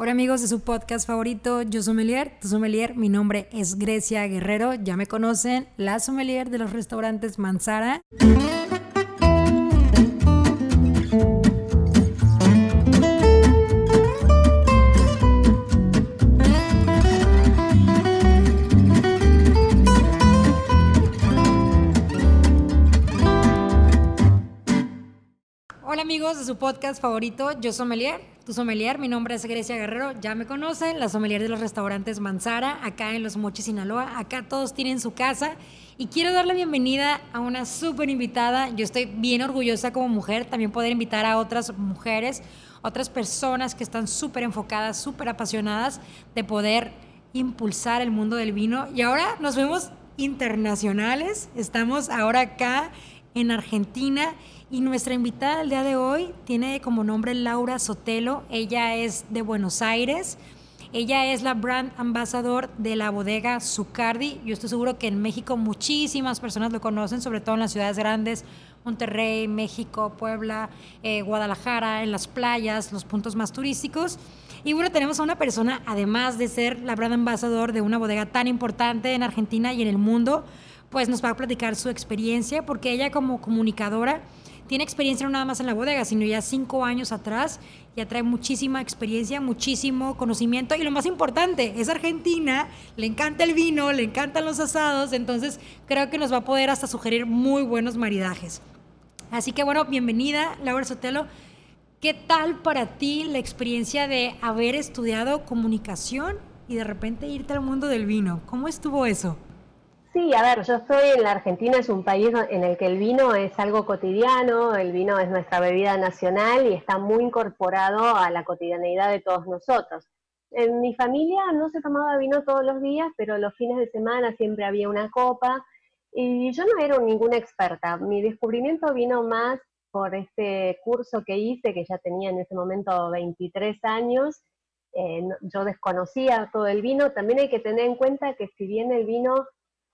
Hola amigos de su podcast favorito, Yo Sommelier, tu sommelier, mi nombre es Grecia Guerrero, ya me conocen, la sommelier de los restaurantes Manzara. De su podcast favorito, Yo Sommelier, tu sommelier, mi nombre es Grecia Guerrero, ya me conocen, la sommelier de los restaurantes Manzara, acá en Los Mochis, Sinaloa, acá todos tienen su casa y quiero darle bienvenida a una súper invitada, yo estoy bien orgullosa como mujer, también poder invitar a otras mujeres, otras personas que están súper enfocadas, súper apasionadas de poder impulsar el mundo del vino. Y ahora nos vemos internacionales, estamos ahora acá en Argentina y nuestra invitada del día de hoy tiene como nombre Laura Sotelo. Ella es de Buenos Aires. Ella es la brand ambassador de la bodega Zucardi. Yo estoy seguro que en México muchísimas personas lo conocen, sobre todo en las ciudades grandes, Monterrey, México, Puebla, eh, Guadalajara, en las playas, los puntos más turísticos. Y bueno, tenemos a una persona, además de ser la brand ambassador de una bodega tan importante en Argentina y en el mundo, pues nos va a platicar su experiencia, porque ella como comunicadora tiene experiencia no nada más en la bodega, sino ya cinco años atrás, ya trae muchísima experiencia, muchísimo conocimiento y lo más importante, es argentina, le encanta el vino, le encantan los asados, entonces creo que nos va a poder hasta sugerir muy buenos maridajes. Así que bueno, bienvenida Laura Sotelo. ¿Qué tal para ti la experiencia de haber estudiado comunicación y de repente irte al mundo del vino? ¿Cómo estuvo eso? Sí, a ver, yo estoy en la Argentina, es un país en el que el vino es algo cotidiano, el vino es nuestra bebida nacional y está muy incorporado a la cotidianeidad de todos nosotros. En mi familia no se tomaba vino todos los días, pero los fines de semana siempre había una copa y yo no era ninguna experta. Mi descubrimiento vino más por este curso que hice, que ya tenía en ese momento 23 años. Eh, yo desconocía todo el vino. También hay que tener en cuenta que si bien el vino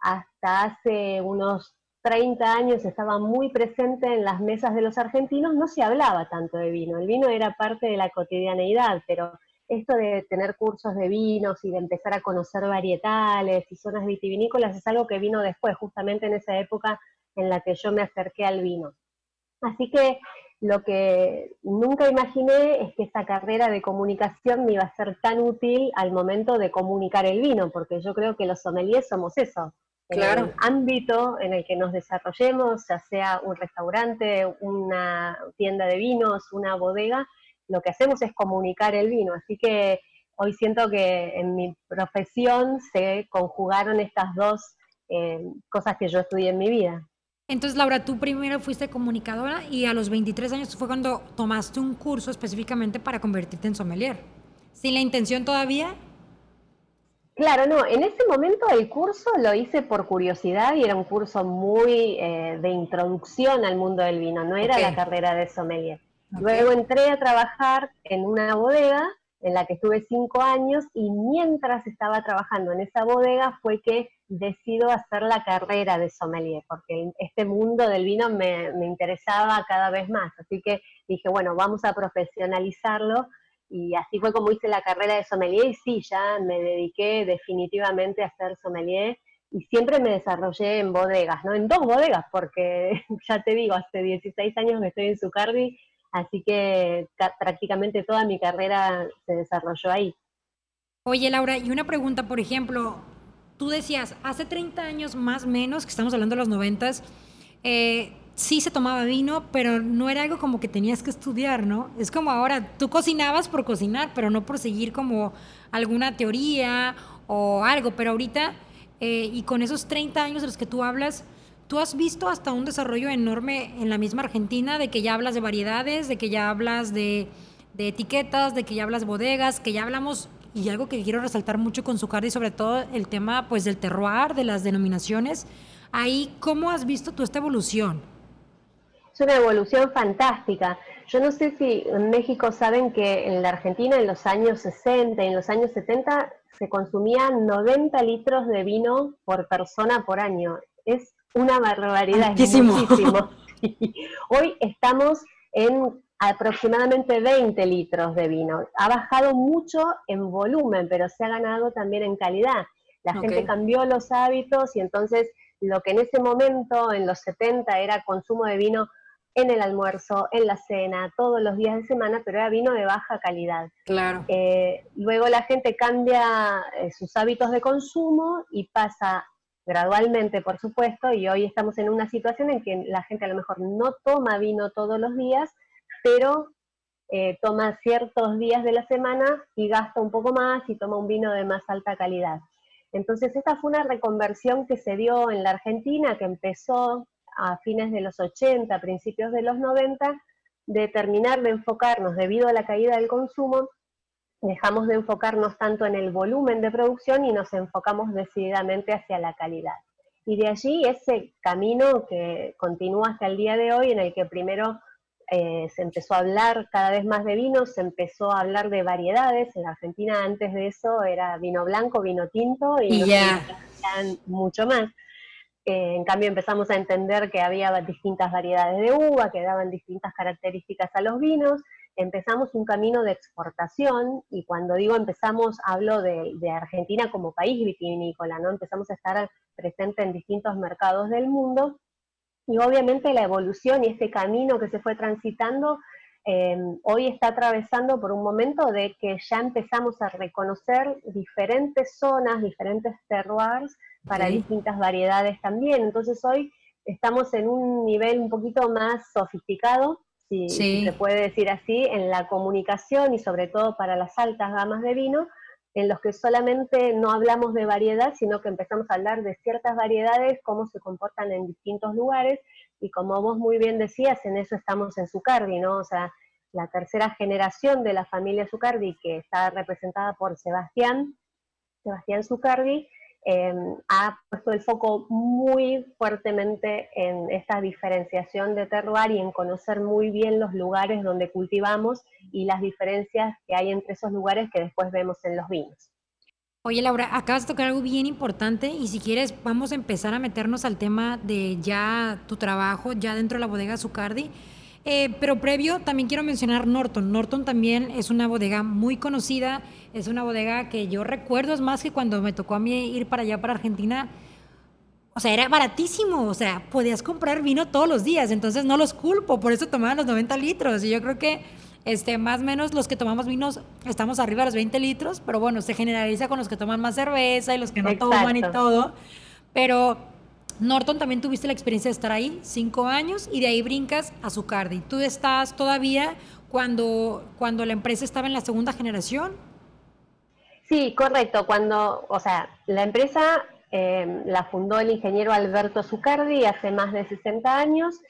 hasta hace unos 30 años estaba muy presente en las mesas de los argentinos, no se hablaba tanto de vino. El vino era parte de la cotidianeidad, pero esto de tener cursos de vinos y de empezar a conocer varietales y zonas vitivinícolas es algo que vino después, justamente en esa época en la que yo me acerqué al vino. Así que lo que nunca imaginé es que esta carrera de comunicación me iba a ser tan útil al momento de comunicar el vino, porque yo creo que los sommeliers somos eso, claro. en el ámbito en el que nos desarrollemos, ya sea un restaurante, una tienda de vinos, una bodega, lo que hacemos es comunicar el vino. Así que hoy siento que en mi profesión se conjugaron estas dos eh, cosas que yo estudié en mi vida. Entonces, Laura, tú primero fuiste comunicadora y a los 23 años fue cuando tomaste un curso específicamente para convertirte en sommelier. ¿Sin la intención todavía? Claro, no, en ese momento el curso lo hice por curiosidad y era un curso muy eh, de introducción al mundo del vino, no era la carrera de sommelier. Luego entré a trabajar en una bodega en la que estuve cinco años y mientras estaba trabajando en esa bodega fue que decido hacer la carrera de sommelier, porque este mundo del vino me, me interesaba cada vez más. Así que dije, bueno, vamos a profesionalizarlo y así fue como hice la carrera de sommelier y sí, ya me dediqué definitivamente a ser sommelier y siempre me desarrollé en bodegas, ¿no? En dos bodegas, porque ya te digo, hace 16 años que estoy en Zucardi, así que prácticamente toda mi carrera se desarrolló ahí. Oye, Laura, y una pregunta, por ejemplo, tú decías, hace 30 años más menos, que estamos hablando de los 90, eh, sí se tomaba vino, pero no era algo como que tenías que estudiar, ¿no? Es como ahora, tú cocinabas por cocinar, pero no por seguir como alguna teoría o algo, pero ahorita, eh, y con esos 30 años de los que tú hablas, tú has visto hasta un desarrollo enorme en la misma Argentina, de que ya hablas de variedades, de que ya hablas de, etiquetas, de que ya hablas de bodegas, que ya hablamos, y algo que quiero resaltar mucho con Zucardi, sobre todo el tema pues del terroir, de las denominaciones, ahí, ¿cómo has visto tú esta evolución? Es una evolución fantástica. Yo no sé si en México saben que en la Argentina en los años 60 y en los años 70 se consumían 90 litros de vino por persona por año. Es una barbaridad, es muchísimo. Hoy estamos en aproximadamente 20 litros de vino. Ha bajado mucho en volumen, pero se ha ganado también en calidad. La gente cambió los hábitos y entonces lo que en ese momento, en los 70, era consumo de vino en el almuerzo, en la cena, todos los días de semana, pero era vino de baja calidad. Claro. Eh, luego la gente cambia eh, sus hábitos de consumo y pasa gradualmente, por supuesto, y hoy estamos en una situación en que la gente a lo mejor no toma vino todos los días, pero eh, toma ciertos días de la semana y gasta un poco más y toma un vino de más alta calidad. Entonces, esta fue una reconversión que se dio en la Argentina, que empezó a fines de los 80, principios de los 90, de terminar de enfocarnos debido a la caída del consumo, dejamos de enfocarnos tanto en el volumen de producción y nos enfocamos decididamente hacia la calidad. Y de allí ese camino que continúa hasta el día de hoy, en el que primero eh, se empezó a hablar cada vez más de vinos, se empezó a hablar de variedades. En Argentina antes de eso era vino blanco, vino tinto y, ya mucho más. Eh, en cambio empezamos a entender que había distintas variedades de uva, que daban distintas características a los vinos. Empezamos un camino de exportación y cuando digo empezamos hablo de, Argentina como país vitivinícola, ¿no? Empezamos a estar presente en distintos mercados del mundo y obviamente la evolución y este camino que se fue transitando eh, hoy está atravesando por un momento de que ya empezamos a reconocer diferentes zonas, diferentes terroirs para distintas variedades también. Entonces hoy estamos en un nivel un poquito más sofisticado, si se puede decir así, en la comunicación y sobre todo para las altas gamas de vino, en los que solamente no hablamos de variedad, sino que empezamos a hablar de ciertas variedades, cómo se comportan en distintos lugares, y como vos muy bien decías, en eso estamos en Zucardi, ¿no? O sea, la tercera generación de la familia Zucardi, que está representada por Sebastián, Sebastián Zucardi, em, ha puesto el foco muy fuertemente en esta diferenciación de terroir y en conocer muy bien los lugares donde cultivamos y las diferencias que hay entre esos lugares que después vemos en los vinos. Oye Laura, acabas de tocar algo bien importante y si quieres vamos a empezar a meternos al tema de ya tu trabajo, ya dentro de la bodega Zucardi. Eh, pero previo también quiero mencionar Norton. Norton también es una bodega muy conocida, es una bodega que yo recuerdo, es más que cuando me tocó a mí ir para allá, para Argentina, o sea, era baratísimo, o sea, podías comprar vino todos los días, entonces no los culpo, por eso tomaban los 90 litros y yo creo que este, más o menos los que tomamos vinos estamos arriba de los 20 litros, pero bueno, se generaliza con los que toman más cerveza y los que no toman y todo, pero Norton también tuviste la experiencia de estar ahí cinco años y de ahí brincas a Zucardi. ¿Tú estás todavía cuando, cuando la empresa estaba en la segunda generación? Sí, correcto. Cuando, o sea, la empresa eh, la fundó el ingeniero Alberto Zucardi hace más de 60 años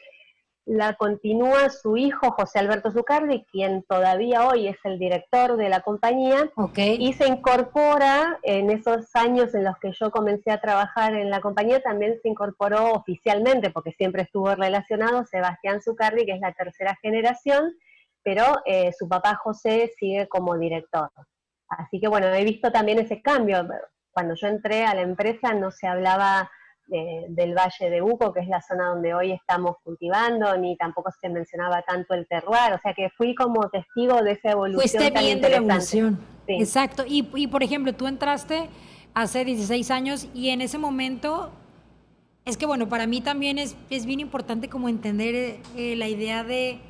la continúa su hijo José Alberto Zucardi, quien todavía hoy es el director de la compañía, y se incorpora en esos años en los que yo comencé a trabajar en la compañía, también se incorporó oficialmente, porque siempre estuvo relacionado, Sebastián Zucardi, que es la tercera generación, pero eh, su papá José sigue como director. Así que bueno, he visto también ese cambio. Cuando yo entré a la empresa no se hablaba del Valle de Uco, que es la zona donde hoy estamos cultivando, ni tampoco se mencionaba tanto el terroir, o sea que fui como testigo de esa evolución. Fuiste viendo la evolución. Exacto, y, y por ejemplo, tú entraste hace 16 años y en ese momento, es que bueno, para mí también es, es bien importante como entender eh, la idea de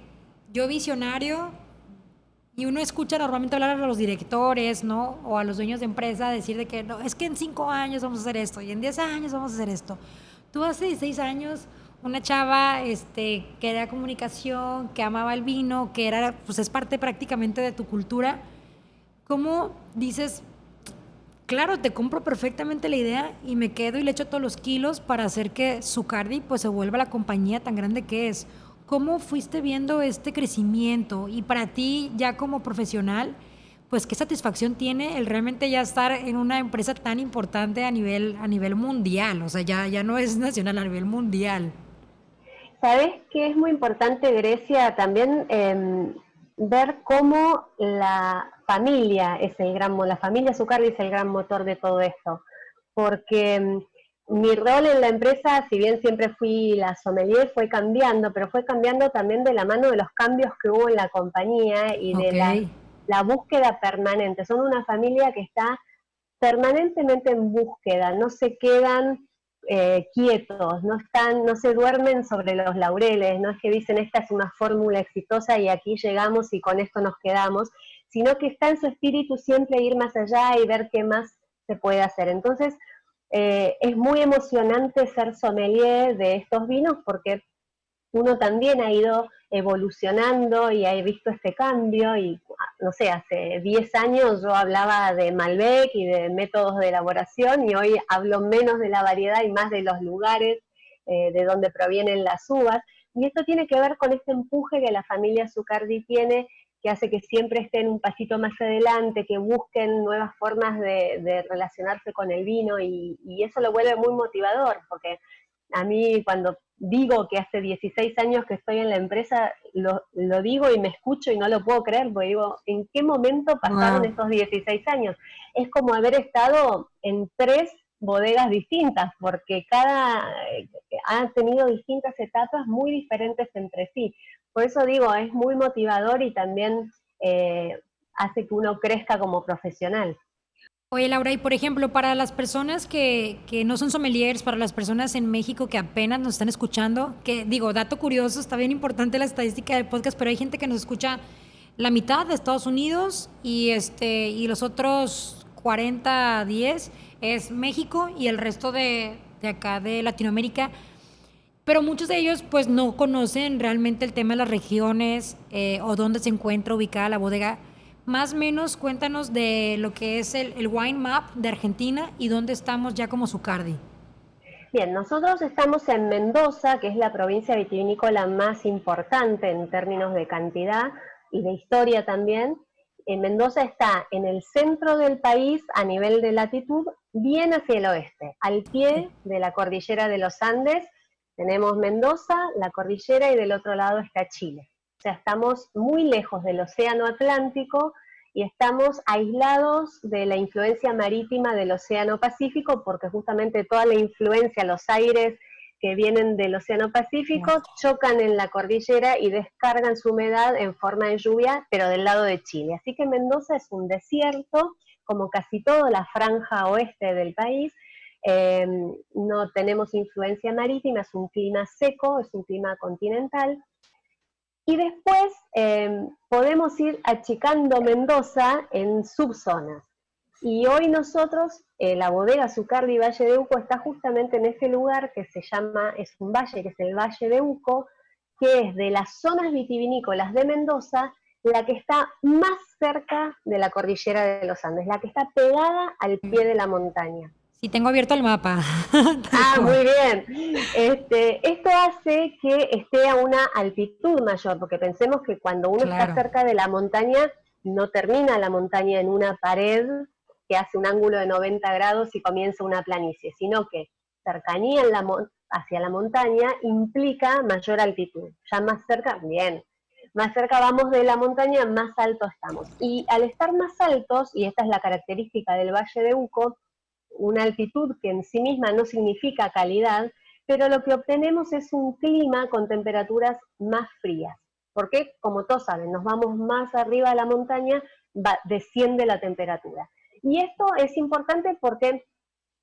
yo visionario, y uno escucha normalmente hablar a los directores, ¿no? O a los dueños de empresa decir de que no, es que en cinco años vamos a hacer esto y en diez años vamos a hacer esto. Tú hace 16 años, una chava este, que era comunicación, que amaba el vino, que era, pues es parte prácticamente de tu cultura. ¿Cómo dices, claro, te compro perfectamente la idea y me quedo y le echo todos los kilos para hacer que Zucardi pues se vuelva la compañía tan grande que es? ¿Cómo fuiste viendo este crecimiento? Y para ti, ya como profesional, pues qué satisfacción tiene el realmente ya estar en una empresa tan importante a nivel, a nivel mundial, o sea, ya, ya no es nacional, a nivel mundial. Sabes que es muy importante, Grecia, también em, ver cómo la familia es el gran, la familia Zucardi es el gran motor de todo esto, porque em, mi rol en la empresa, si bien siempre fui la sommelier, fue cambiando, pero fue cambiando también de la mano de los cambios que hubo en la compañía y de la, la, búsqueda permanente. Son una familia que está permanentemente en búsqueda, no se quedan eh, quietos, no están, no se duermen sobre los laureles, no es que dicen esta es una fórmula exitosa y aquí llegamos y con esto nos quedamos, sino que está en su espíritu siempre ir más allá y ver qué más se puede hacer. Entonces, eh, es muy emocionante ser sommelier de estos vinos porque uno también ha ido evolucionando y ha visto este cambio y no sé, hace 10 años yo hablaba de Malbec y de métodos de elaboración y hoy hablo menos de la variedad y más de los lugares eh, de donde provienen las uvas. Y esto tiene que ver con este empuje que la familia Zucardi tiene que hace que siempre estén un pasito más adelante, que busquen nuevas formas de, relacionarse con el vino y, eso lo vuelve muy motivador, porque a mí cuando digo que hace 16 años que estoy en la empresa, lo, digo y me escucho y no lo puedo creer, porque digo, ¿en qué momento pasaron estos 16 años? Es como haber estado en tres bodegas distintas, porque cada eh, ha tenido distintas etapas muy diferentes entre sí. Por eso digo, es muy motivador y también eh, hace que uno crezca como profesional. Oye, Laura, y por ejemplo, para las personas que, que, no son sommeliers, para las personas en México que apenas nos están escuchando, que digo, dato curioso, está bien importante la estadística del podcast, pero hay gente que nos escucha la mitad de Estados Unidos y, este, y los otros 40, 10 es México y el resto de, de acá de Latinoamérica pero muchos de ellos pues no conocen realmente el tema de las regiones eh, o dónde se encuentra ubicada la bodega. Más o menos cuéntanos de lo que es el, Wine Map de Argentina y dónde estamos ya como Zucardi. Bien, nosotros estamos en Mendoza, que es la provincia vitivinícola más importante en términos de cantidad y de historia también. En Mendoza está en el centro del país a nivel de latitud, bien hacia el oeste, al pie de la cordillera de los Andes tenemos Mendoza, la cordillera y del otro lado está Chile. O sea, estamos muy lejos del Océano Atlántico y estamos aislados de la influencia marítima del Océano Pacífico porque justamente toda la influencia, los aires que vienen del Océano Pacífico chocan en la cordillera y descargan su humedad en forma de lluvia, pero del lado de Chile. Así que Mendoza es un desierto, como casi toda la franja oeste del país, Em, no tenemos influencia marítima, es un clima seco, es un clima continental. Y después em, podemos ir achicando Mendoza en subzonas. Y hoy nosotros, eh, la bodega Zucardi Valle de Uco está justamente en ese lugar que se llama, es un valle, que es el Valle de Uco, que es de las zonas vitivinícolas de Mendoza, la que está más cerca de la cordillera de los Andes, la que está pegada al pie de la montaña. Y tengo abierto el mapa. ah, muy bien. Este, esto hace que esté a una altitud mayor, porque pensemos que cuando uno está cerca de la montaña, no termina la montaña en una pared que hace un ángulo de 90 grados y comienza una planicie, sino que cercanía en la hacia la montaña implica mayor altitud. Ya más cerca, bien, más cerca vamos de la montaña, más alto estamos. Y al estar más altos, y esta es la característica del Valle de Uco, una altitud que en sí misma no significa calidad, pero lo que obtenemos es un clima con temperaturas más frías. Porque, como todos saben, nos vamos más arriba de la montaña, desciende la temperatura. Y esto es importante porque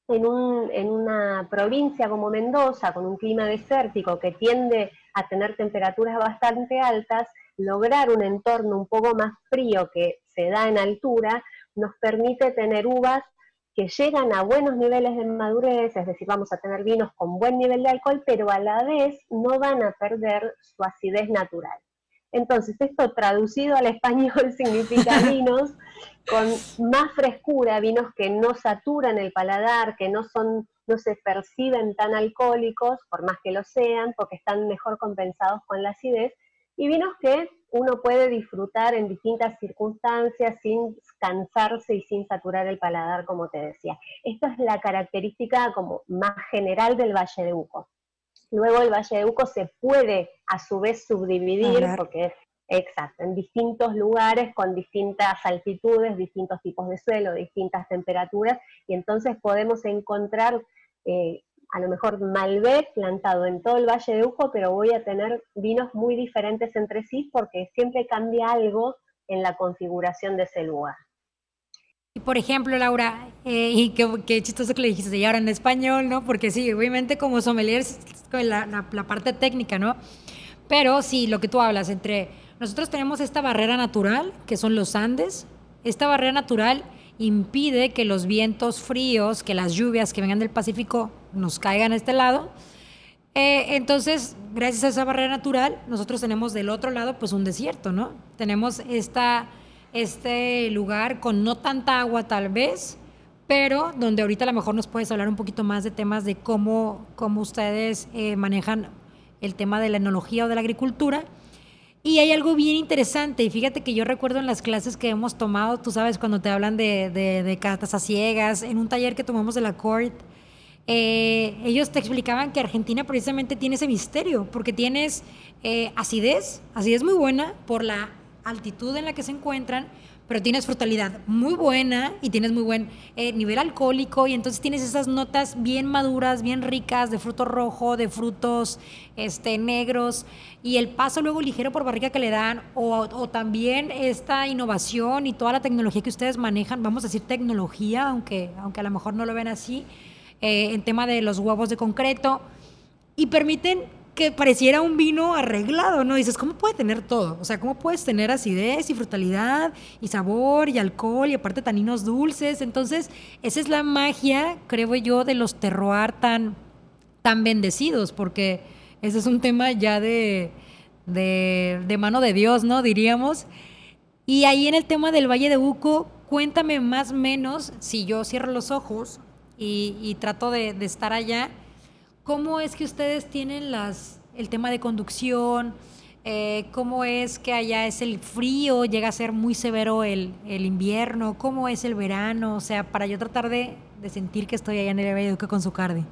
en, en, una provincia como Mendoza, con un clima desértico que tiende a tener temperaturas bastante altas, lograr un entorno un poco más frío que se da en altura nos permite tener uvas que llegan a buenos niveles de madurez, es decir, vamos a tener vinos con buen nivel de alcohol, pero a la vez no van a perder su acidez natural. Entonces, esto traducido al español significa vinos con más frescura, vinos que no saturan el paladar, que no son no se perciben tan alcohólicos, por más que lo sean, porque están mejor compensados con la acidez, y vinos que uno puede disfrutar en distintas circunstancias sin cansarse y sin saturar el paladar, como te decía. Esta es la característica como más general del Valle de Uco. Luego el Valle de Uco se puede a su vez subdividir, porque es exacto, en distintos lugares con distintas altitudes, distintos tipos de suelo, distintas temperaturas, y entonces podemos encontrar eh, a lo mejor Malbec plantado en todo el Valle de Uco, pero voy a tener vinos muy diferentes entre sí porque siempre cambia algo en la configuración de ese lugar. Y por ejemplo, Laura, eh, y qué, chistoso que le dijiste, y ahora en español, ¿no? Porque sí, obviamente como sommelier la, la, la parte técnica, ¿no? Pero sí, lo que tú hablas, entre nosotros tenemos esta barrera natural, que son los Andes, esta barrera natural impide que los vientos fríos, que las lluvias que vengan del Pacífico nos caigan a este lado. Eh, entonces, gracias a esa barrera natural, nosotros tenemos del otro lado pues un desierto, ¿no? Tenemos esta este lugar con no tanta agua tal vez, pero donde ahorita a lo mejor nos puedes hablar un poquito más de temas de cómo, cómo ustedes eh, manejan el tema de la enología o de la agricultura. Y hay algo bien interesante, y fíjate que yo recuerdo en las clases que hemos tomado, tú sabes, cuando te hablan de, de, de cartas a ciegas, en un taller que tomamos de la CORT, eh, ellos te explicaban que Argentina precisamente tiene ese misterio, porque tienes eh, acidez, acidez muy buena por la altitud en la que se encuentran, pero tienes frutalidad muy buena y tienes muy buen eh, nivel alcohólico y entonces tienes esas notas bien maduras, bien ricas de fruto rojo, de frutos este, negros y el paso luego ligero por barriga que le dan o, también esta innovación y toda la tecnología que ustedes manejan, vamos a decir tecnología, aunque, aunque a lo mejor no lo ven así, eh, en tema de los huevos de concreto y permiten que pareciera un vino arreglado, ¿no? Dices, ¿cómo puede tener todo? O sea, ¿cómo puedes tener acidez y frutalidad y sabor y alcohol y aparte taninos dulces? Entonces, esa es la magia, creo yo, de los terroir tan, tan bendecidos, porque ese es un tema ya de, de, mano de Dios, ¿no? Diríamos. Y ahí en el tema del Valle de Uco, cuéntame más o menos, si yo cierro los ojos y, trato de, de estar allá, ¿Cómo es que ustedes tienen las, el tema de conducción? Eh, ¿Cómo es que allá es el frío? ¿Llega a ser muy severo el, el, invierno? ¿Cómo es el verano? O sea, para yo tratar de, de sentir que estoy allá en el Valle de Uco con su cardi.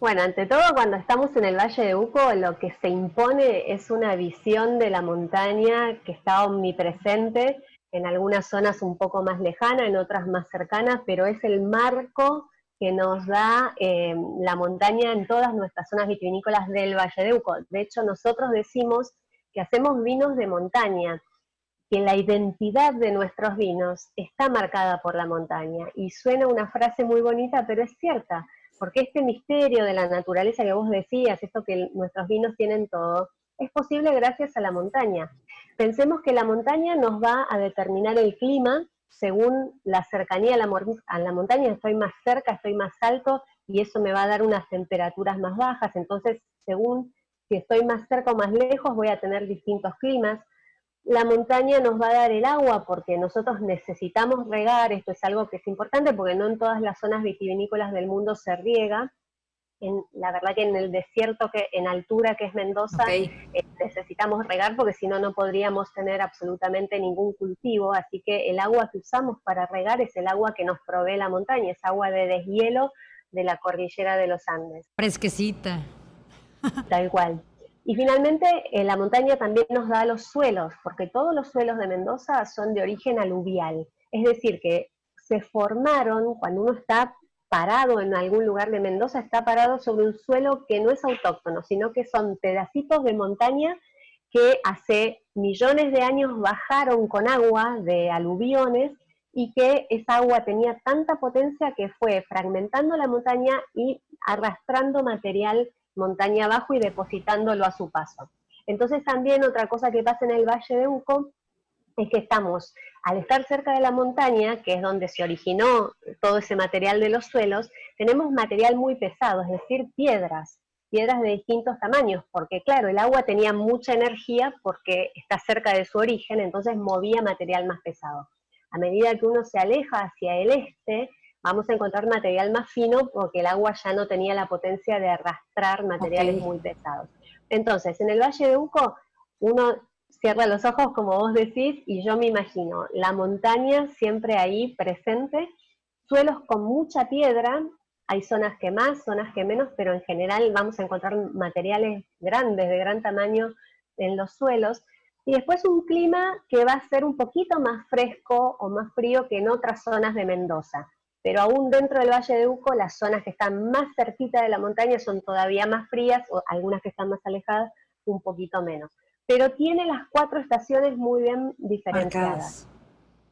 Bueno, ante todo, cuando estamos en el Valle de Uco, lo que se impone es una visión de la montaña que está omnipresente, en algunas zonas un poco más lejana, en otras más cercanas, pero es el marco que nos da eh, la montaña en todas nuestras zonas vitivinícolas del Valle de Uco. De hecho, nosotros decimos que hacemos vinos de montaña, que la identidad de nuestros vinos está marcada por la montaña. Y suena una frase muy bonita, pero es cierta, porque este misterio de la naturaleza que vos decías, esto que nuestros vinos tienen todo, es posible gracias a la montaña. Pensemos que la montaña nos va a determinar el clima, según la cercanía a la, a la montaña, estoy más cerca, estoy más alto y eso me va a dar unas temperaturas más bajas. Entonces, según si estoy más cerca o más lejos, voy a tener distintos climas. La montaña nos va a dar el agua porque nosotros necesitamos regar, esto es algo que es importante porque no en todas las zonas vitivinícolas del mundo se riega, la verdad que en el desierto, que en altura que es Mendoza, eh, necesitamos regar porque si no, no podríamos tener absolutamente ningún cultivo. Así que el agua que usamos para regar es el agua que nos provee la montaña, es agua de deshielo de la cordillera de los Andes. Fresquecita. Tal cual. Y finalmente, eh, la montaña también nos da los suelos, porque todos los suelos de Mendoza son de origen aluvial. Es decir, que se formaron cuando uno está parado en algún lugar de Mendoza, está parado sobre un suelo que no es autóctono, sino que son pedacitos de montaña que hace millones de años bajaron con agua de aluviones y que esa agua tenía tanta potencia que fue fragmentando la montaña y arrastrando material montaña abajo y depositándolo a su paso. Entonces también otra cosa que pasa en el Valle de Uco es que estamos, al estar cerca de la montaña, que es donde se originó todo ese material de los suelos, tenemos material muy pesado, es decir, piedras, piedras de distintos tamaños, porque claro, el agua tenía mucha energía porque está cerca de su origen, entonces movía material más pesado. A medida que uno se aleja hacia el este, vamos a encontrar material más fino porque el agua ya no tenía la potencia de arrastrar materiales muy pesados. Entonces, en el Valle de Uco, uno cierra los ojos, como vos decís, y yo me imagino la montaña siempre ahí presente, suelos con mucha piedra, hay zonas que más, zonas que menos, pero en general vamos a encontrar materiales grandes, de gran tamaño en los suelos, y después un clima que va a ser un poquito más fresco o más frío que en otras zonas de Mendoza. pero aún dentro del Valle de Uco, las zonas que están más cerquita de la montaña son todavía más frías, o algunas que están más alejadas, un poquito menos. Pero tiene las cuatro estaciones muy bien diferenciadas.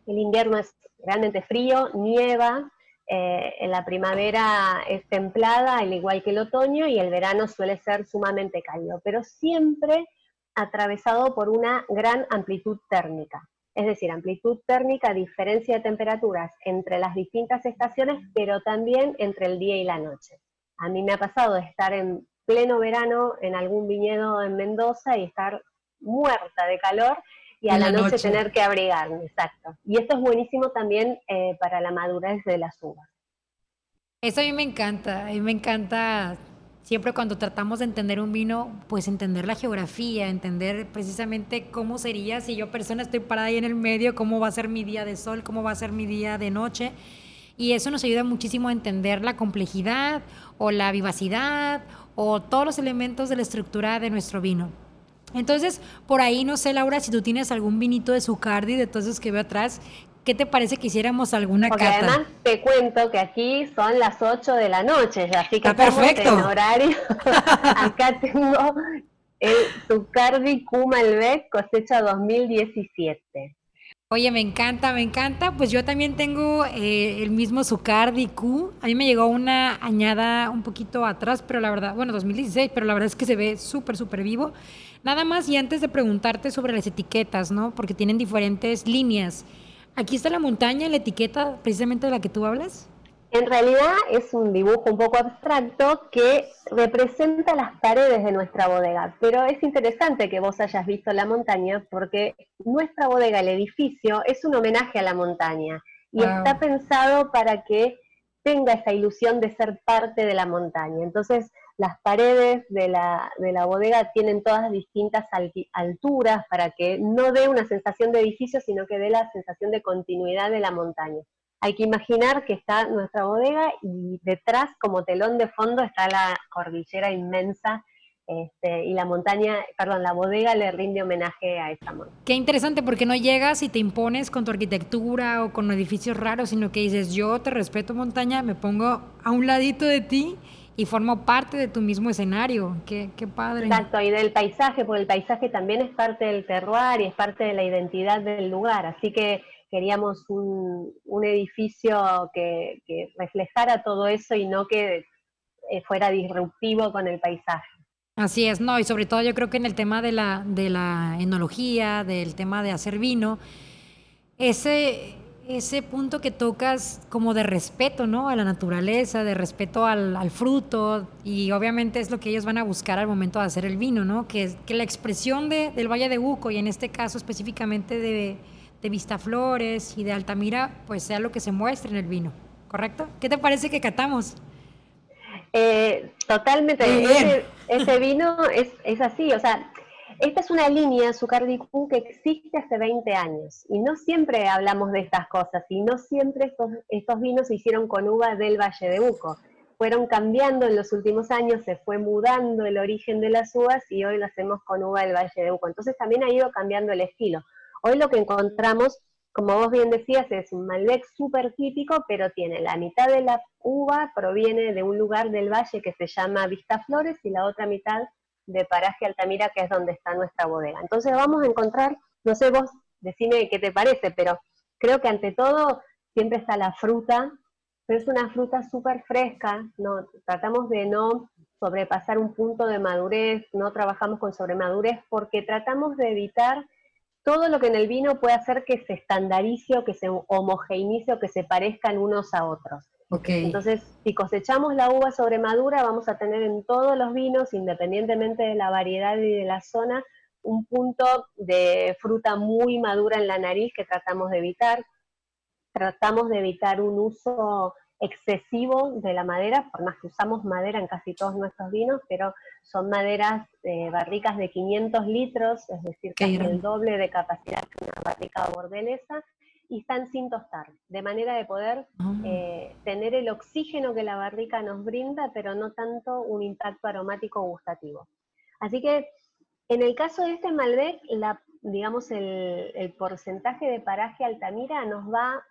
El invierno es realmente frío, nieva, eh, en la primavera es templada, al igual que el otoño, y el verano suele ser sumamente cálido, pero siempre atravesado por una gran amplitud térmica. Es decir, amplitud térmica, diferencia de temperaturas entre las distintas estaciones, pero también entre el día y la noche. A mí me ha pasado de estar en pleno verano en algún viñedo en Mendoza y estar muerta de calor y a la, noche, tener que abrigarme, exacto. Y esto es buenísimo también eh, para la madurez de las uvas. Eso a mí me encanta, a mí me encanta siempre cuando tratamos de entender un vino, pues entender la geografía, entender precisamente cómo sería si yo persona estoy parada ahí en el medio, cómo va a ser mi día de sol, cómo va a ser mi día de noche. Y eso nos ayuda muchísimo a entender la complejidad o la vivacidad o todos los elementos de la estructura de nuestro vino. Entonces, por ahí no sé, Laura, si tú tienes algún vinito de Zucardi, de todos esos que veo atrás, ¿qué te parece que hiciéramos alguna Porque cata? además te cuento que aquí son las 8 de la noche, así que Está perfecto. en horario. Acá tengo el Zucardi Q Malbec cosecha 2017. Oye, me encanta, me encanta. Pues yo también tengo eh, el mismo Zucardi Q. A mí me llegó una añada un poquito atrás, pero la verdad, bueno, 2016, pero la verdad es que se ve súper, súper vivo. Nada más y antes de preguntarte sobre las etiquetas, ¿no? Porque tienen diferentes líneas. Aquí está la montaña, la etiqueta precisamente de la que tú hablas. En realidad es un dibujo un poco abstracto que representa las paredes de nuestra bodega, pero es interesante que vos hayas visto la montaña porque nuestra bodega, el edificio, es un homenaje a la montaña y Wow. está pensado para que tenga esa ilusión de ser parte de la montaña. Entonces, las paredes de la, de la bodega tienen todas distintas alturas para que no dé una sensación de edificio, sino que dé la sensación de continuidad de la montaña. Hay que imaginar que está nuestra bodega y detrás, como telón de fondo, está la cordillera inmensa este, y la montaña, perdón, la bodega le rinde homenaje a esa montaña. Qué interesante porque no llegas y te impones con tu arquitectura o con edificios raros, sino que dices, yo te respeto montaña, me pongo a un ladito de ti y formo parte de tu mismo escenario. Qué, qué padre. Exacto, y del paisaje, porque el paisaje también es parte del terroir y es parte de la identidad del lugar, así que queríamos un, un edificio que, que reflejara todo eso y no que eh, fuera disruptivo con el paisaje. Así es, no, y sobre todo yo creo que en el tema de la, de la enología, del tema de hacer vino, ese, ese punto que tocas como de respeto, ¿no? A la naturaleza, de respeto al, al fruto, y obviamente es lo que ellos van a buscar al momento de hacer el vino, ¿no? Que, que la expresión de, del Valle de Uco, y en este caso específicamente de, de Vistaflores y de Altamira, pues sea lo que se muestre en el vino, ¿correcto? ¿Qué te parece que catamos? Eh, totalmente, ese, ese vino es, es así, o sea, esta es una línea, Zucardicú, que existe hace 20 años y no siempre hablamos de estas cosas y no siempre estos, estos vinos se hicieron con uva del Valle de Uco. Fueron cambiando en los últimos años, se fue mudando el origen de las uvas y hoy lo hacemos con uva del Valle de Uco. Entonces también ha ido cambiando el estilo. Hoy lo que encontramos, como vos bien decías, es un Malbec súper típico, pero tiene la mitad de la uva proviene de un lugar del valle que se llama Vistaflores y la otra mitad de Paraje Altamira, que es donde está nuestra bodega. Entonces vamos a encontrar, no sé vos, decime qué te parece, pero creo que ante todo siempre está la fruta, pero es una fruta súper fresca, no, tratamos de no sobrepasar un punto de madurez, no trabajamos con sobremadurez porque tratamos de evitar todo lo que en el vino puede hacer que se estandarice o que se homogeneice o que se parezcan unos a otros. Entonces, si cosechamos la uva sobre madura, vamos a tener en todos los vinos, independientemente de la variedad y de la zona, un punto de fruta muy madura en la nariz que tratamos de evitar. Tratamos de evitar un uso excesivo de la madera, por más que usamos madera en casi todos nuestros vinos, pero son maderas eh, barricas de 500 litros, es decir, casi el doble de capacidad que una barrica bordelesa, y están sin tostar, de manera de poder Ah. eh, tener el oxígeno que la barrica nos brinda, pero no tanto un impacto aromático o gustativo. Así que en el caso de este Malbec, la, digamos, el, el porcentaje de paraje Altamira nos va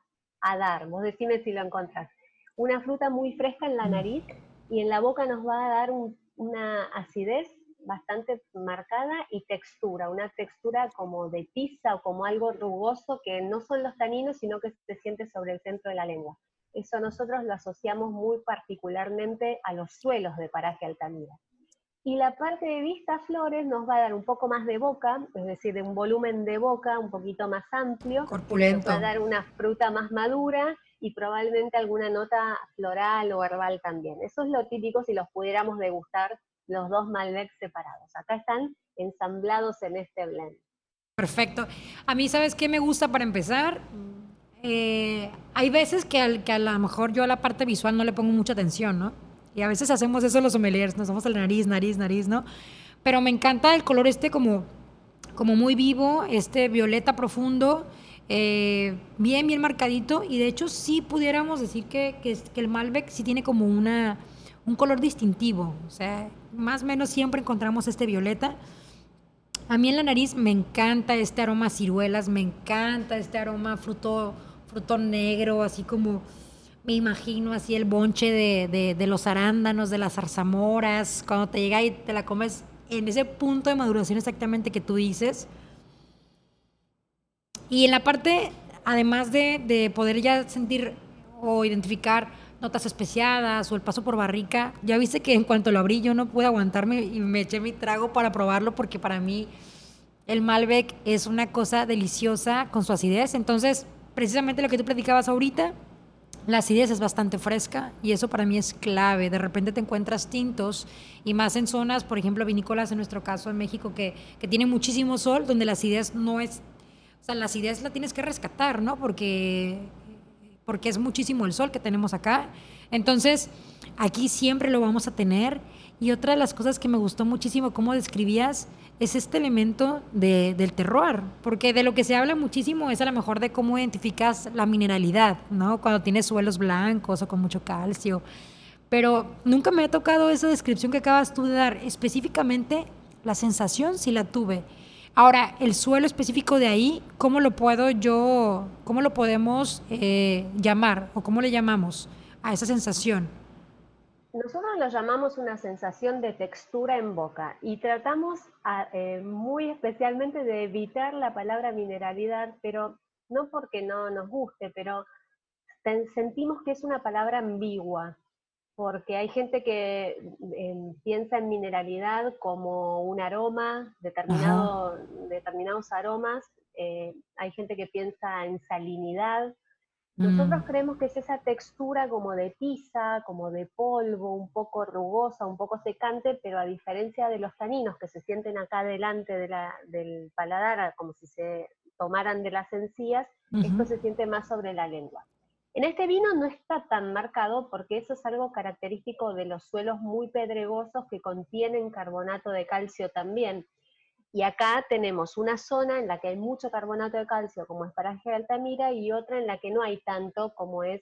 a dar, vos decime si lo encontrás, una fruta muy fresca en la mm. nariz y en la boca nos va a dar una acidez bastante marcada y textura, una textura como de pizza o como algo rugoso que no son los taninos, sino que se siente sobre el centro de la lengua. Eso nosotros lo asociamos muy particularmente a los suelos de paraje Altamira. Y la parte de vista flores nos va a dar un poco más de boca, es decir, de un volumen de boca un poquito más amplio. Corpulento. va a dar una fruta más madura y probablemente alguna nota floral o herbal también. Eso es lo típico si los pudiéramos degustar los dos Malbec separados. Acá están ensamblados en este blend. Perfecto. A mí, ¿sabes qué me gusta para empezar? Eh, hay veces que, al, que a lo mejor yo a la parte visual no le pongo mucha atención, ¿no? Y a veces hacemos eso los sommeliers, nos vamos a la nariz, nariz, nariz, ¿no? Pero me encanta el color este como, como muy vivo, este violeta profundo, eh, bien, bien marcadito. Y de hecho sí pudiéramos decir que, que, que el Malbec sí tiene como una, un color distintivo. O sea, más o menos siempre encontramos este violeta. A mí en la nariz me encanta este aroma a ciruelas, me encanta este aroma fruto, fruto negro, así como me imagino así el bonche de, de, los arándanos, de las zarzamoras, cuando te llega y te la comes en ese punto de maduración exactamente que tú dices. Y en la parte, además de, de poder ya sentir o identificar notas especiadas o el paso por barrica, ya viste que en cuanto lo abrí yo no pude aguantarme y me eché mi trago para probarlo porque para mí el Malbec es una cosa deliciosa con su acidez. Entonces, precisamente lo que tú platicabas ahorita, la acidez es bastante fresca y eso para mí es clave. De repente te encuentras tintos y más en zonas, por ejemplo, vinícolas en nuestro caso en México, que, que tiene muchísimo sol, donde la acidez no es, o sea, la acidez la tienes que rescatar, ¿no? Porque, porque es muchísimo el sol que tenemos acá. Entonces, aquí siempre lo vamos a tener. Y otra de las cosas que me gustó muchísimo, cómo describías, es este elemento de, del terroir, porque de lo que se habla muchísimo es a lo mejor de cómo identificas la mineralidad, ¿no? Cuando tienes suelos blancos o con mucho calcio. Pero nunca me ha tocado esa descripción que acabas tú de dar. Específicamente, la sensación sí la tuve. Ahora, el suelo específico de ahí, ¿cómo lo puedo yo, cómo lo podemos eh, llamar o cómo le llamamos a esa sensación? Nosotros lo llamamos una sensación de textura en boca y tratamos eh, muy especialmente de evitar la palabra mineralidad, pero no porque no nos guste, pero sentimos que es una palabra ambigua, porque hay gente que em, piensa en mineralidad como un aroma, determinado, determinados aromas, eh, hay gente que piensa en salinidad, nosotros mm. creemos que es esa textura como de tiza, como de polvo, un poco rugosa, un poco secante, pero a diferencia de los taninos que se sienten acá delante del paladar, como si se tomaran de las encías, esto se siente más sobre la lengua. En este vino no está tan marcado porque eso es algo característico de los suelos muy pedregosos que contienen carbonato de calcio también. Y acá tenemos una zona en la que hay mucho carbonato de calcio, como es paraje de Altamira, y otra en la que no hay tanto, como es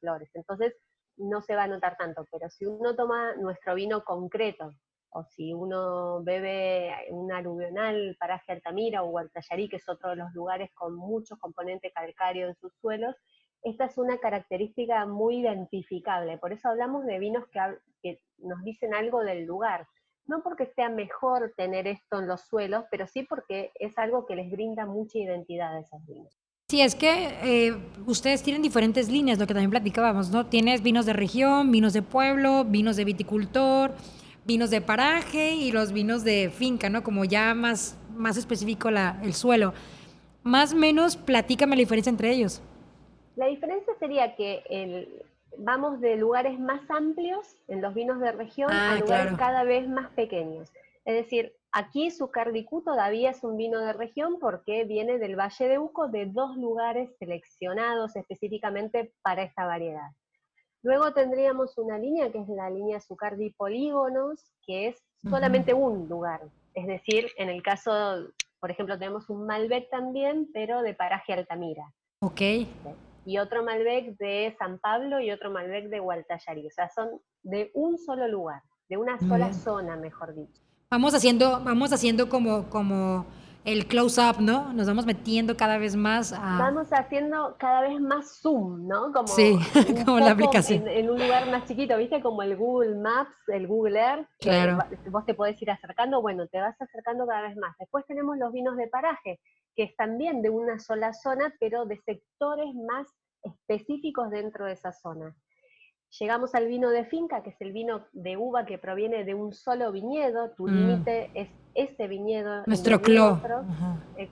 Flores. Entonces, no se va a notar tanto, pero si uno toma nuestro vino concreto, o si uno bebe un aluvional, paraje Altamira o Huertallarí, que es otro de los lugares con mucho componente calcáreo en sus suelos, esta es una característica muy identificable. Por eso hablamos de vinos que nos dicen algo del lugar no porque sea mejor tener esto en los suelos, pero sí porque es algo que les brinda mucha identidad a esos vinos. Sí, es que eh, ustedes tienen diferentes líneas, lo que también platicábamos, ¿no? Tienes vinos de región, vinos de pueblo, vinos de viticultor, vinos de paraje y los vinos de finca, ¿no? Como ya más, más específico la, el suelo. Más o menos, platícame la diferencia entre ellos. La diferencia sería que el, vamos de lugares más amplios en los vinos de región a ah, lugares cada vez más pequeños. Es decir, aquí Zucardicú todavía es un vino de región porque viene del Valle de Uco, de dos lugares seleccionados específicamente para esta variedad. Luego tendríamos una línea que es la línea Zucardi Polígonos, que es solamente un lugar. Es decir, en el caso, por ejemplo, tenemos un Malbec también, pero de paraje Altamira. Ok y otro Malbec de San Pablo y otro Malbec de Gualtallarí. O sea, son de un solo lugar, de una sola zona, mejor dicho. Vamos haciendo, vamos haciendo como, como el close-up, ¿no? Nos vamos metiendo cada vez más a... Vamos haciendo cada vez más zoom, ¿no? Como sí, como la aplicación. En, un lugar más chiquito, ¿viste? Como el Google Maps, el Google Earth. Claro. vos te podés ir acercando, bueno, te vas acercando cada vez más. Después tenemos los vinos de paraje, que es también de una sola zona, pero de sectores más específicos dentro de esa zona. Llegamos al vino de finca, que es el vino de uva que proviene de un solo viñedo, tu mm. límite es ese viñedo. Nuestro cló.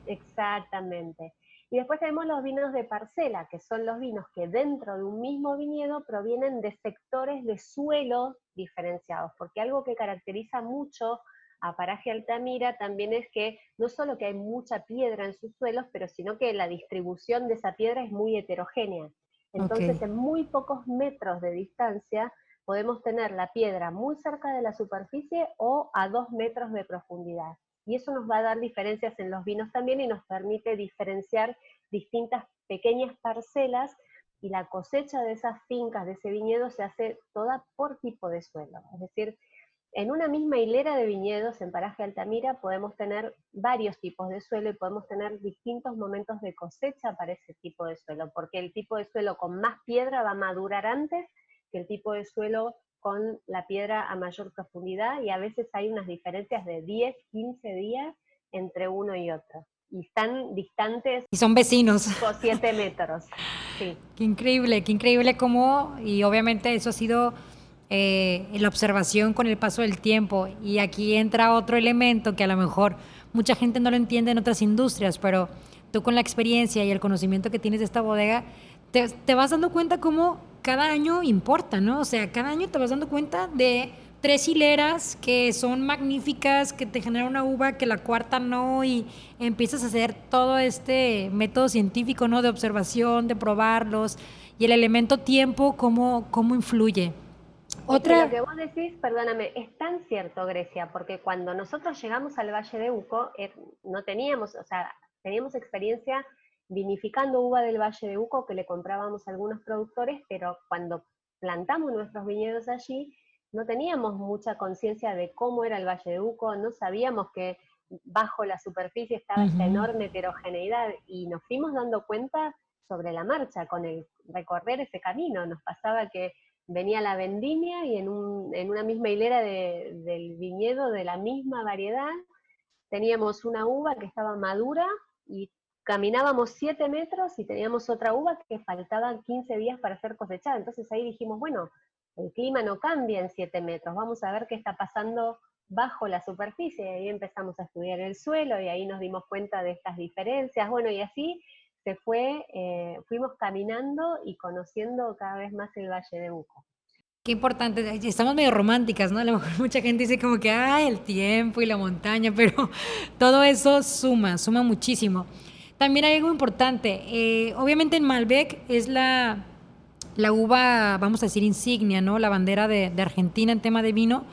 Exactamente. Y después tenemos los vinos de parcela, que son los vinos que dentro de un mismo viñedo provienen de sectores de suelo diferenciados, porque algo que caracteriza mucho a Paraje Altamira también es que no solo que hay mucha piedra en sus suelos, pero sino que la distribución de esa piedra es muy heterogénea. Entonces, en muy pocos metros de distancia podemos tener la piedra muy cerca de la superficie o a dos metros de profundidad. Y eso nos va a dar diferencias en los vinos también y nos permite diferenciar distintas pequeñas parcelas y la cosecha de esas fincas, de ese viñedo, se hace toda por tipo de suelo. Es decir, en una misma hilera de viñedos en Paraje Altamira podemos tener varios tipos de suelo y podemos tener distintos momentos de cosecha para ese tipo de suelo, porque el tipo de suelo con más piedra va a madurar antes que el tipo de suelo con la piedra a mayor profundidad y a veces hay unas diferencias de 10, 15 días entre uno y otro. Y están distantes. Y son vecinos. 7 metros. Sí. Qué increíble, qué increíble cómo, y obviamente eso ha sido eh, la observación con el paso del tiempo. Y aquí entra otro elemento que a lo mejor mucha gente no lo entiende en otras industrias, pero tú con la experiencia y el conocimiento que tienes de esta bodega, te, vas dando cuenta cómo cada año importa, ¿no? O sea, cada año te vas dando cuenta de tres hileras que son magníficas, que te generan una uva que la cuarta no, y empiezas a hacer todo este método científico, ¿no? De observación, de probarlos, y el elemento tiempo, cómo, cómo influye. Otra... Lo que vos decís, perdóname, es tan cierto, Grecia, porque cuando nosotros llegamos al Valle de Uco, eh, no teníamos, o sea, teníamos experiencia vinificando uva del Valle de Uco que le comprábamos a algunos productores, pero cuando plantamos nuestros viñedos allí, no teníamos mucha conciencia de cómo era el Valle de Uco, no sabíamos que bajo la superficie estaba esta enorme heterogeneidad y nos fuimos dando cuenta sobre la marcha con el recorrer ese camino. Nos pasaba que venía la vendimia y en, una misma hilera del viñedo de la misma variedad teníamos una uva que estaba madura y caminábamos 7 metros y teníamos otra uva que faltaban 15 días para ser cosechada. Entonces ahí dijimos, bueno, el clima no cambia en 7 metros, vamos a ver qué está pasando bajo la superficie. Y ahí empezamos a estudiar el suelo y ahí nos dimos cuenta de estas diferencias. Bueno, y así se fue, eh, fuimos caminando y conociendo cada vez más el Valle de Buco. Qué importante, estamos medio románticas, ¿no? A lo mejor mucha gente dice como que, ay, el tiempo y la montaña, pero todo eso suma, suma muchísimo. También hay algo importante. Eh, obviamente en Malbec es la, la uva, vamos a decir, insignia, ¿no? La bandera de, Argentina en tema de vino.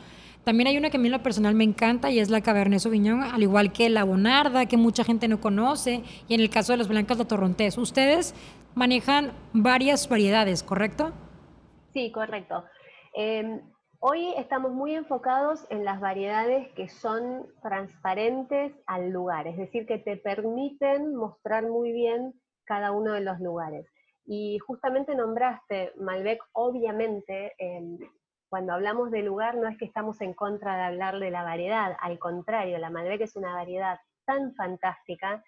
También hay una que a mí en lo personal me encanta y es la Cabernet Sauvignon, al igual que la Bonarda, que mucha gente no conoce, y en el caso de los blancas, la Torrontés. Ustedes manejan varias variedades, ¿correcto? Sí, correcto. Em, Hoy estamos muy enfocados en las variedades que son transparentes al lugar, es decir, que te permiten mostrar muy bien cada uno de los lugares. Y justamente nombraste Malbec, obviamente, cuando hablamos de lugar no es que estamos en contra de hablar de la variedad, al contrario, la Malbec es una variedad tan fantástica,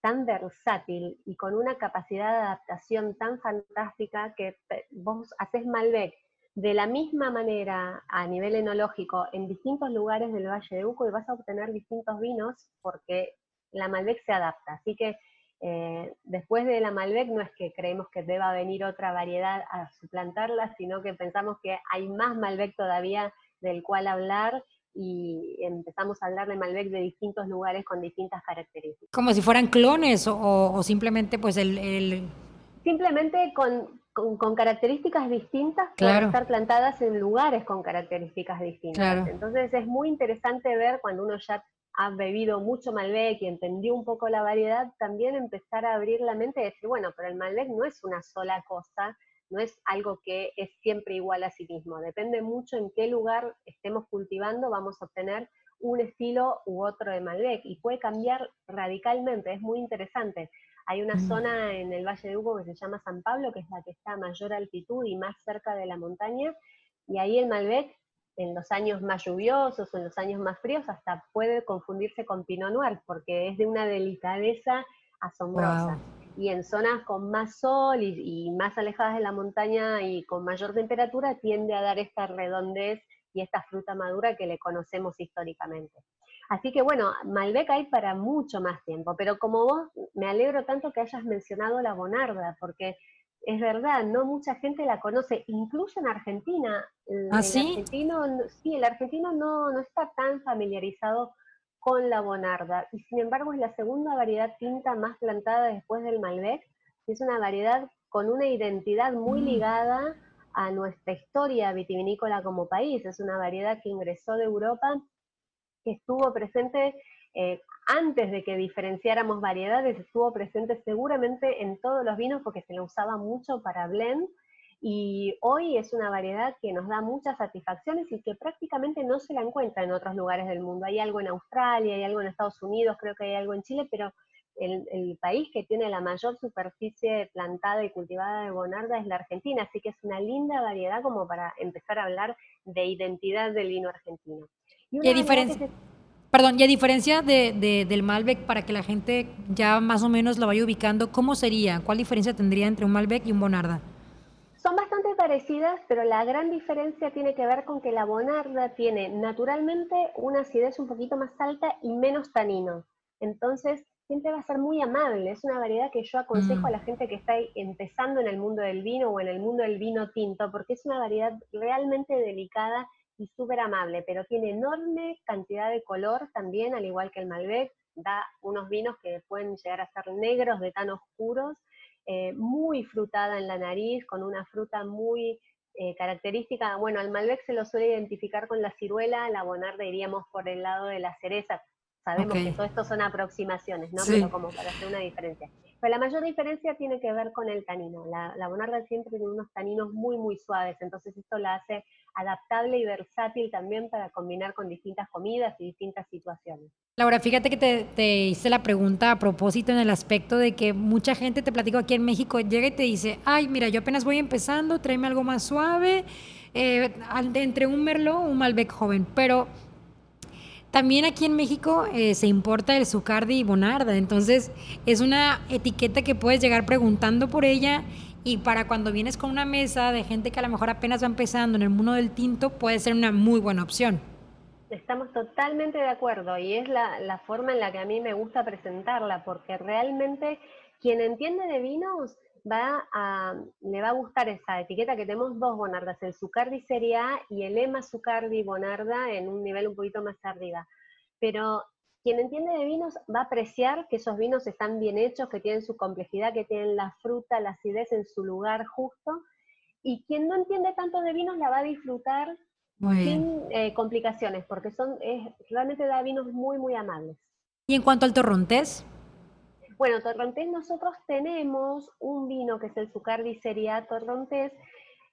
tan versátil y con una capacidad de adaptación tan fantástica que vos haces Malbec de la misma manera a nivel enológico en distintos lugares del Valle de Uco y vas a obtener distintos vinos porque la Malbec se adapta. Así que eh, después de la Malbec no es que creemos que deba venir otra variedad a suplantarla, sino que pensamos que hay más Malbec todavía del cual hablar y empezamos a hablar de Malbec de distintos lugares con distintas características. Como si fueran clones o, simplemente pues el... Simplemente con, con, características distintas claro. estar plantadas en lugares con características distintas. Entonces es muy interesante ver cuando uno ya ha bebido mucho Malbec y entendió un poco la variedad, también empezar a abrir la mente y decir, bueno, pero el Malbec no es una sola cosa, no es algo que es siempre igual a sí mismo. Depende mucho en qué lugar estemos cultivando, vamos a obtener un estilo u otro de Malbec y puede cambiar radicalmente, es muy interesante. Hay una mm. zona en el Valle de Hugo que se llama San Pablo, que es la que está a mayor altitud y más cerca de la montaña, y ahí el Malbec, en los años más lluviosos o en los años más fríos, hasta puede confundirse con Pinot Noir, porque es de una delicadeza asombrosa. Y en zonas con más sol y, más alejadas de la montaña y con mayor temperatura, tiende a dar esta redondez y esta fruta madura que le conocemos históricamente. Así que bueno, Malbec hay para mucho más tiempo, pero como vos, me alegro tanto que hayas mencionado la Bonarda, porque es verdad, no mucha gente la conoce, incluso en Argentina. ¿Ah, sí? argentino, sí, el argentino no, no está tan familiarizado con la Bonarda, y sin embargo es la segunda variedad tinta más plantada después del Malbec, y es una variedad con una identidad muy mm. ligada a nuestra historia vitivinícola como país. Es una variedad que ingresó de Europa, que estuvo presente eh, antes de que diferenciáramos variedades, estuvo presente seguramente en todos los vinos porque se la usaba mucho para blend. Y hoy es una variedad que nos da muchas satisfacciones y que prácticamente no se la encuentra en otros lugares del mundo. Hay algo en Australia, hay algo en Estados Unidos, creo que hay algo en Chile, pero el, país que tiene la mayor superficie plantada y cultivada de bonarda es la Argentina, así que es una linda variedad como para empezar a hablar de identidad del vino argentino. Y, diferencia, perdón, y a diferencia de, del Malbec, para que la gente ya más o menos lo vaya ubicando, ¿cómo sería? ¿Cuál diferencia tendría entre un Malbec y un Bonarda? Son bastante parecidas, pero la gran diferencia tiene que ver con que la Bonarda tiene naturalmente una acidez un poquito más alta y menos tanino. Entonces, siempre va a ser muy amable. Es una variedad que yo aconsejo a mm. la gente que está empezando en el mundo del vino o en el mundo del vino tinto, porque es una variedad realmente delicada y súper amable, pero tiene enorme cantidad de color también, al igual que el Malbec. Da unos vinos que pueden llegar a ser negros de tan oscuros, eh, muy frutada en la nariz, con una fruta muy eh, característica. Bueno, al Malbec se lo suele identificar con la ciruela, la Bonarda iríamos por el lado de la cereza, Sabemos que todo esto son aproximaciones, ¿no? Pero como para hacer una diferencia. Pero la mayor diferencia tiene que ver con el tanino. La, la bonarda siempre tiene unos taninos muy, muy suaves, entonces esto la hace adaptable y versátil también para combinar con distintas comidas y distintas situaciones. Laura, fíjate que te, hice la pregunta a propósito en el aspecto de que mucha gente, te platico aquí en México, llega y te dice, ay, mira, yo apenas voy empezando, tráeme algo más suave, eh, entre un Merlot un Malbec joven, pero también aquí en México eh, se importa el Zucardi y Bonarda, entonces es una etiqueta que puedes llegar preguntando por ella y para cuando vienes con una mesa de gente que a lo mejor apenas va empezando en el mundo del tinto, puede ser una muy buena opción. Estamos totalmente de acuerdo y es la, forma en la que a mí me gusta presentarla, porque realmente quien entiende de vinos va a, le va a gustar esa etiqueta que tenemos dos Bonardas, el Zucardi Serie A y el Ema Zucardi Bonarda en un nivel un poquito más arriba. Pero quien entiende de vinos va a apreciar que esos vinos están bien hechos, que tienen su complejidad, que tienen la fruta, la acidez en su lugar justo. Y quien no entiende tanto de vinos la va a disfrutar sin eh, complicaciones, porque son realmente da vinos muy, muy amables. ¿Y en cuanto al torrontés? Bueno, Torrontés nosotros tenemos un vino que es el Zucardi Seria Torrontés.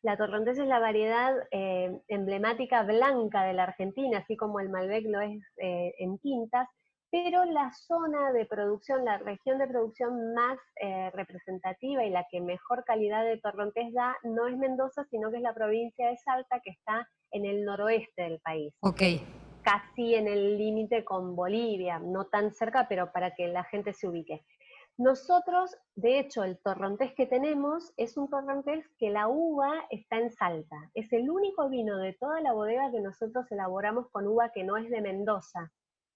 La Torrontés es la variedad eh, emblemática blanca de la Argentina, así como el Malbec lo es eh, en tintas, pero la zona de producción, la región de producción más eh, representativa y la que mejor calidad de Torrontés da no es Mendoza, sino que es la provincia de Salta, que está en el noroeste del país. Ok casi en el límite con Bolivia, no tan cerca, pero para que la gente se ubique. Nosotros, de hecho, el torrontés que tenemos es un torrontés que la uva está en Salta. Es el único vino de toda la bodega que nosotros elaboramos con uva que no es de Mendoza,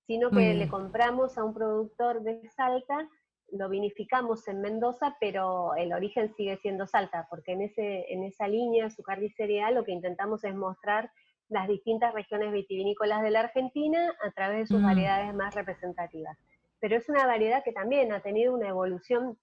sino que le compramos a un productor de Salta, lo vinificamos en Mendoza, pero el origen sigue siendo Salta, porque en, ese, en esa línea, su cereal, lo que intentamos es mostrar las distintas regiones vitivinícolas de la Argentina a través de sus mm. variedades más representativas pero es una variedad que también ha tenido una evolución,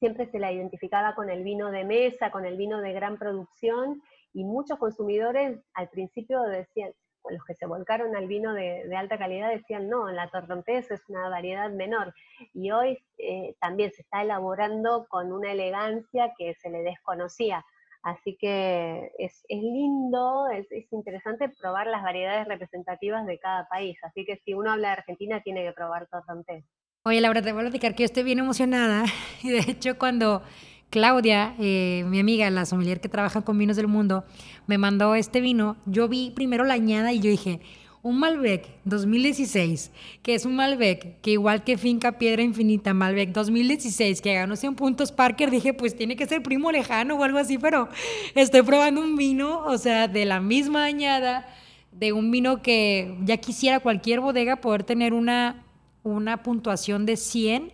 siempre se la identificaba con el vino de mesa, con el vino de gran producción, y muchos consumidores al principio decían, los que se volcaron al vino de, alta calidad decían, no, la torrontés es una variedad menor. Y hoy eh, también se está elaborando con una elegancia que se le desconocía Así que es, lindo, es, interesante probar las variedades representativas de cada país. Así que si uno habla de Argentina, tiene que probar Torrontés. Oye, Laura, te voy a platicar que yo estoy bien emocionada. Y de hecho, cuando Claudia, eh, mi amiga, la sommelier que trabaja con vinos del mundo, me mandó este vino, yo vi primero la añada y yo dije, un Malbec 2016, que es un Malbec que igual que Finca Piedra Infinita, Malbec 2016, que ganó 100 puntos Parker, dije, pues tiene que ser primo lejano o algo así, pero estoy probando un vino, o sea, de la misma añada, de un vino que ya quisiera cualquier bodega poder tener una, una puntuación de 100.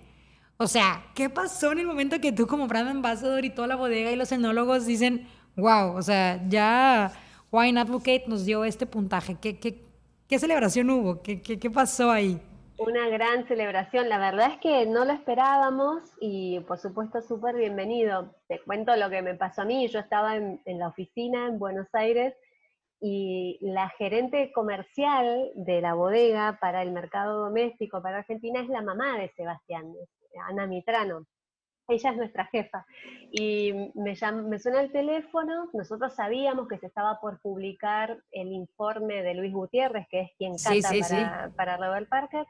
O sea, ¿qué pasó en el momento que tú como brand ambassador y toda la bodega y los enólogos dicen, wow, o sea, ya Wine Advocate nos dio este puntaje? ¿Qué, qué, ¿Qué celebración hubo? ¿Qué, qué, pasó ahí? Una gran celebración. La verdad es que no lo esperábamos y por supuesto súper bienvenido. Te cuento lo que me pasó a mí. Yo estaba en, la oficina en Buenos Aires y la gerente comercial de la bodega para el mercado doméstico para Argentina es la mamá de Sebastián, Ana Mitrano. Ella es nuestra jefa. Y me, me suena el teléfono, nosotros sabíamos que se estaba por publicar el informe de Luis Gutiérrez, que es quien canta para, Robert Parker,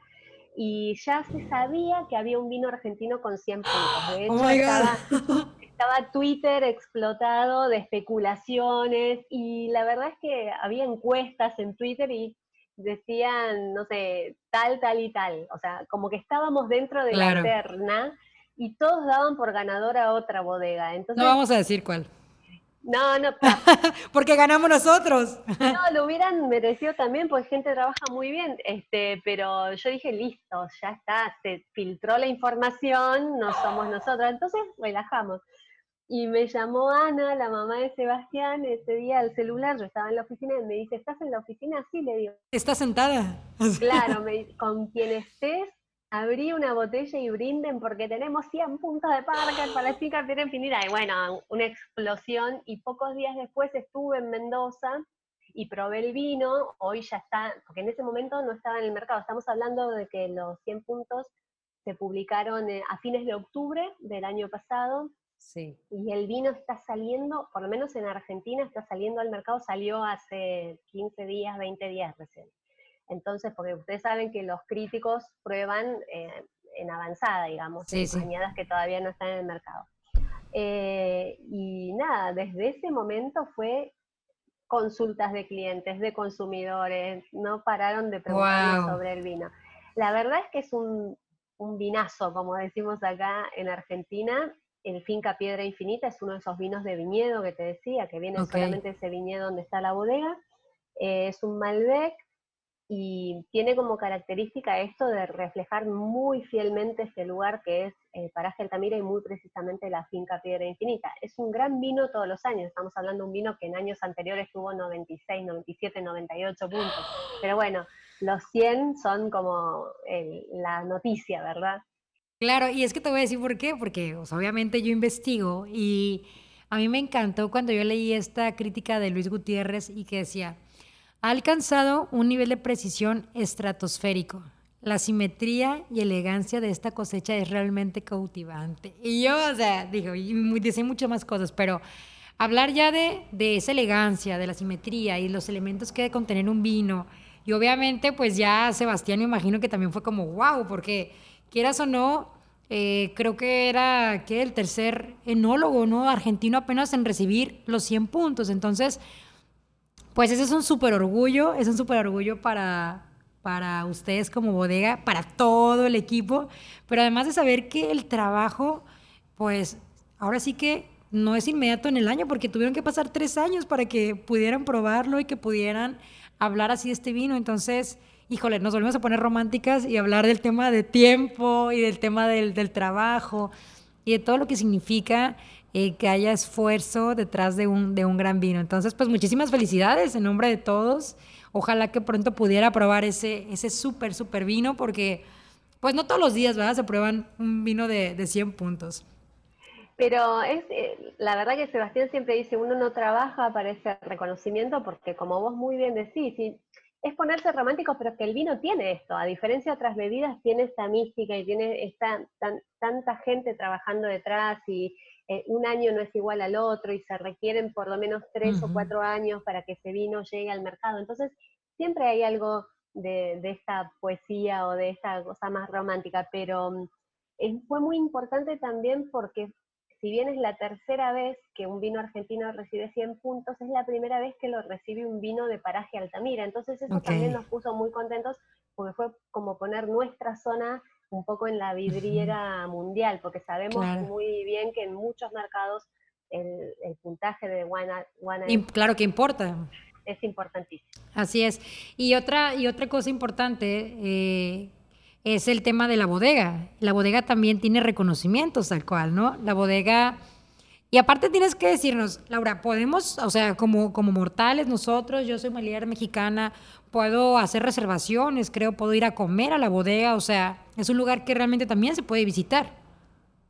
y ya se sabía que había un vino argentino con 100 puntos. De oh hecho, estaba, Twitter explotado de especulaciones, y la verdad es que había encuestas en Twitter y decían, no sé, tal, tal y tal. O sea, como que estábamos dentro de la terna y todos daban por ganadora a otra bodega. Entonces, no vamos a decir cuál. No, no. porque ganamos nosotros. no, lo hubieran merecido también, porque gente trabaja muy bien. Este, pero yo dije, listo, ya está, se filtró la información, no somos nosotros. Entonces relajamos. Y me llamó Ana, la mamá de Sebastián, ese día al celular, yo estaba en la oficina y me dice, ¿estás en la oficina? Sí, le digo. ¿Estás sentada? Claro, me, con quien estés, abrí una botella y brinden porque tenemos 100 puntos de Parker para la chica tiene infinita. Y bueno, una explosión. Y pocos días después estuve en Mendoza y probé el vino. Hoy ya está, porque en ese momento no estaba en el mercado. Estamos hablando de que los 100 puntos se publicaron eh, a fines de octubre del año pasado. Sí. Y el vino está saliendo, por lo menos en Argentina, está saliendo al mercado, salió hace 15 días, 20 días recién. Entonces, porque ustedes saben que los críticos prueban eh, en avanzada, digamos, sí, que todavía no están en el mercado. Eh, y nada, desde ese momento fue consultas de clientes, de consumidores, no pararon de preguntar sobre el vino. La verdad es que es un, vinazo, como decimos acá en Argentina. El Finca Piedra Infinita es uno de esos vinos de viñedo que te decía, que viene solamente de ese viñedo donde está la bodega. Eh, es un Malbec y tiene como característica esto de reflejar muy fielmente este lugar que es el Paraje Altamira y muy precisamente la finca Piedra Infinita. Es un gran vino todos los años, estamos hablando de un vino que en años anteriores tuvo 96, 97, 98 puntos, pero bueno, los 100 son como la noticia, ¿verdad? Claro, y es que te voy a decir por qué, porque obviamente yo investigo y a mí me encantó cuando yo leí esta crítica de Luis Gutiérrez y que decía, ha alcanzado un nivel de precisión estratosférico. La simetría y elegancia de esta cosecha es realmente cautivante. Y yo, o sea, digo, y dice muchas más cosas, pero hablar ya de, de esa elegancia, de la simetría y los elementos que debe contener un vino, y obviamente, pues ya Sebastián me imagino que también fue como, wow, porque quieras o no, eh, creo que era que el tercer enólogo, ¿no? Argentino apenas en recibir los 100 puntos. Entonces, pues ese es un súper orgullo, es un súper orgullo para, para ustedes como bodega, para todo el equipo, pero además de saber que el trabajo, pues ahora sí que no es inmediato en el año, porque tuvieron que pasar tres años para que pudieran probarlo y que pudieran hablar así de este vino. Entonces, híjole, nos volvemos a poner románticas y hablar del tema de tiempo y del tema del, del trabajo y de todo lo que significa eh, que haya esfuerzo detrás de un, de un gran vino. Entonces, pues muchísimas felicidades en nombre de todos. Ojalá que pronto pudiera probar ese, ese súper, súper vino, porque pues no todos los días, ¿verdad? Se prueban un vino de, de 100 puntos. Pero es eh, la verdad que Sebastián siempre dice, uno no trabaja para ese reconocimiento porque como vos muy bien decís, es ponerse romántico, pero que el vino tiene esto, a diferencia de otras bebidas, tiene esta mística y tiene esta, tanta gente trabajando detrás y eh, un año no es igual al otro y se requieren por lo menos tres o cuatro años para que ese vino llegue al mercado. Entonces, siempre hay algo de, esta poesía o de esta cosa más romántica, pero mm, fue muy importante también porque si bien es la tercera vez que un vino argentino recibe 100 puntos, es la primera vez que lo recibe un vino de paraje Altamira. Entonces eso también nos puso muy contentos porque fue como poner nuestra zona un poco en la vidriera mundial, porque sabemos muy bien que en muchos mercados el, puntaje de Wine, Claro que importa. Es importantísimo. Así es. Y otra, y otra cosa importante eh, es el tema de la bodega. La bodega también tiene reconocimientos tal cual, ¿no? La bodega... Y aparte tienes que decirnos, Laura, podemos, o sea, como, como mortales nosotros, yo soy Melier mexicana, puedo hacer reservaciones, creo, puedo ir a comer a la bodega, o sea, es un lugar que realmente también se puede visitar.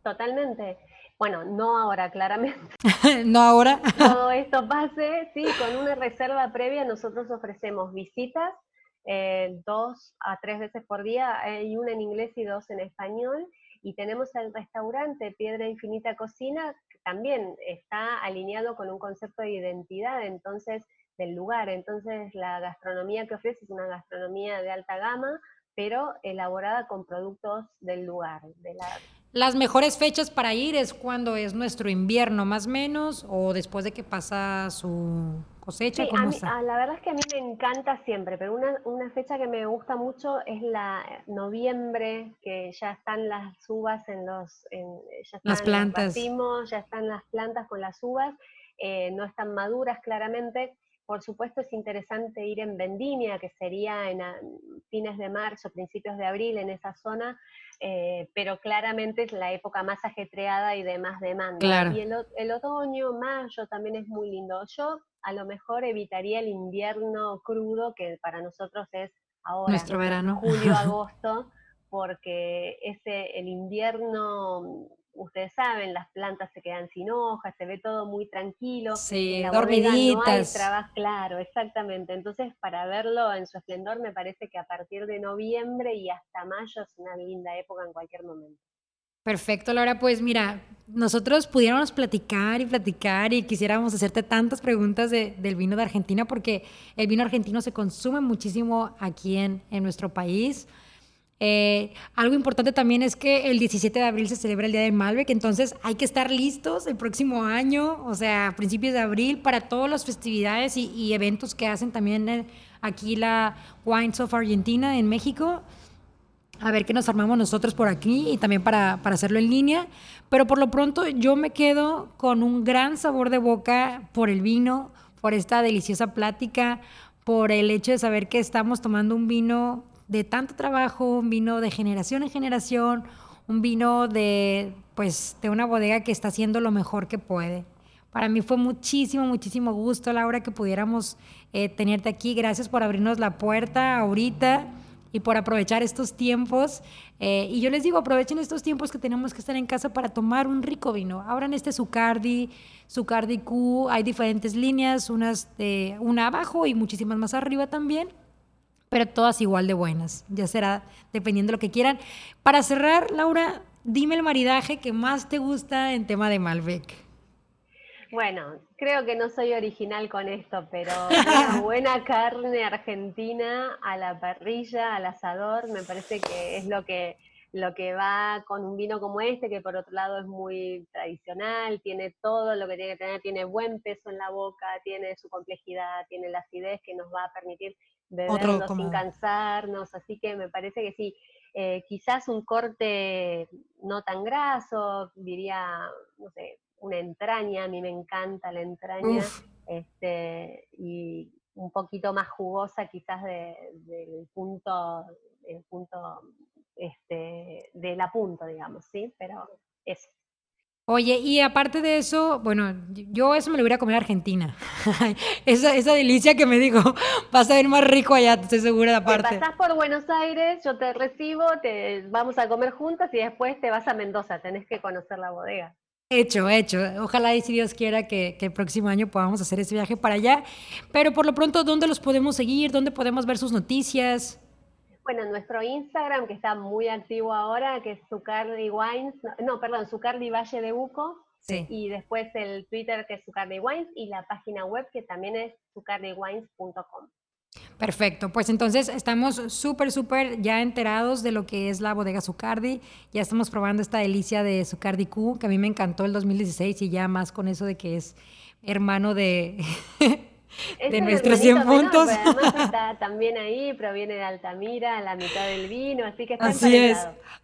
Totalmente. Bueno, no ahora, claramente. no ahora. Todo esto pase, sí, con una reserva previa nosotros ofrecemos visitas eh, dos a tres veces por día, hay una en inglés y dos en español. Y tenemos el restaurante Piedra Infinita Cocina, que también está alineado con un concepto de identidad, entonces del lugar. Entonces la gastronomía que ofrece es una gastronomía de alta gama, pero elaborada con productos del lugar. De la... Las mejores fechas para ir es cuando es nuestro invierno, más o menos, o después de que pasa su cosecha. la verdad es que a mí me encanta siempre, pero una, una, fecha que me gusta mucho es la noviembre, que ya están las uvas en los... ya están las plantas. ya están las plantas con las uvas, eh, no están maduras claramente por supuesto es interesante ir en vendimia, que sería en fines de marzo, principios de abril en esa zona, eh, pero claramente es la época más ajetreada y de más demanda. Y el, otoño, mayo también es muy lindo. Yo a lo mejor evitaría el invierno crudo, que para nosotros es ahora, nuestro verano, julio, agosto, porque ese, el invierno ustedes saben, las plantas se quedan sin hojas, se ve todo muy tranquilo. Sí, dormiditas. claro, exactamente. Entonces, para verlo en su esplendor, me parece que a partir de noviembre y hasta mayo es una linda época en cualquier momento. Perfecto, Laura. Pues mira, nosotros pudiéramos platicar y platicar y quisiéramos hacerte tantas preguntas del vino de Argentina porque el vino argentino se consume muchísimo aquí en, en nuestro país. Eh, algo importante también es que el 17 de abril se celebra el Día de Malbec, entonces hay que estar listos el próximo año, o sea, a principios de abril, para todas las festividades y, eventos que hacen también aquí la Wines of Argentina en México. A ver qué nos armamos nosotros por aquí y también para, para hacerlo en línea. Pero por lo pronto yo me quedo con un gran sabor de boca por el vino, por esta deliciosa plática, por el hecho de saber que estamos tomando un vino de tanto trabajo, un vino de generación en generación, un vino de, pues, de una bodega que está haciendo lo mejor que puede. Para mí fue muchísimo, muchísimo gusto, Laura, que pudiéramos eh, tenerte aquí. Gracias por abrirnos la puerta ahorita y por aprovechar estos tiempos. Eh, y yo les digo, aprovechen estos tiempos que tenemos que estar en casa para tomar un rico vino. Ahora en este Zucardi, Zucardi Q, hay diferentes líneas, unas una abajo y muchísimas más arriba también pero todas igual de buenas. Ya será dependiendo de lo que quieran. Para cerrar, Laura, dime el maridaje que más te gusta en tema de Malbec. Bueno, creo que no soy original con esto, pero una buena carne argentina a la parrilla, al asador, me parece que es lo que, lo que va con un vino como este, que por otro lado es muy tradicional, tiene todo lo que tiene que tener, tiene buen peso en la boca, tiene su complejidad, tiene la acidez que nos va a permitir beberlo sin cansarnos, así que me parece que sí, eh, quizás un corte no tan graso, diría, no sé, una entraña, a mí me encanta la entraña, este, y un poquito más jugosa quizás del punto, el punto este, de la punta, digamos, ¿sí? Pero eso. Oye, y aparte de eso, bueno, yo eso me lo hubiera a comer a Argentina. esa, esa delicia que me dijo, vas a ver más rico allá, estoy segura de aparte. pasás por Buenos Aires, yo te recibo, te vamos a comer juntas y después te vas a Mendoza, tenés que conocer la bodega. Hecho, hecho. Ojalá y si Dios quiera que, que, el próximo año podamos hacer ese viaje para allá. Pero por lo pronto, ¿dónde los podemos seguir? ¿Dónde podemos ver sus noticias? Bueno, nuestro Instagram, que está muy activo ahora, que es Zucardi Wines, no, perdón, Zucardi Valle de Uco, Sí. Y después el Twitter que es Zucardi Wines y la página web que también es zucardywines.com. Perfecto, pues entonces estamos súper, súper ya enterados de lo que es la bodega Zucardi. Ya estamos probando esta delicia de Zucardi Q, que a mí me encantó el 2016 y ya más con eso de que es hermano de, de nuestros 100 puntos. además está también ahí, proviene de Altamira, la mitad del vino, así que está Así es.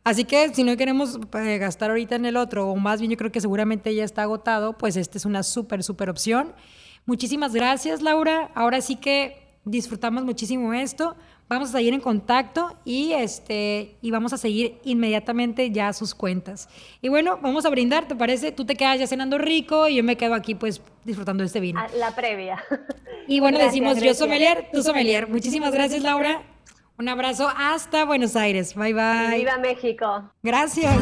Así que si no queremos eh, gastar ahorita en el otro, o más bien yo creo que seguramente ya está agotado, pues esta es una súper, súper opción. Muchísimas gracias, Laura. Ahora sí que disfrutamos muchísimo esto. Vamos a seguir en contacto y este y vamos a seguir inmediatamente ya sus cuentas. Y bueno, vamos a brindar, ¿te parece? Tú te quedas ya cenando rico y yo me quedo aquí pues disfrutando de este vino. La previa. Y bueno, decimos yo sommelier, tú sommelier. Muchísimas gracias, Laura. Un abrazo hasta Buenos Aires. Bye bye. viva México. Gracias.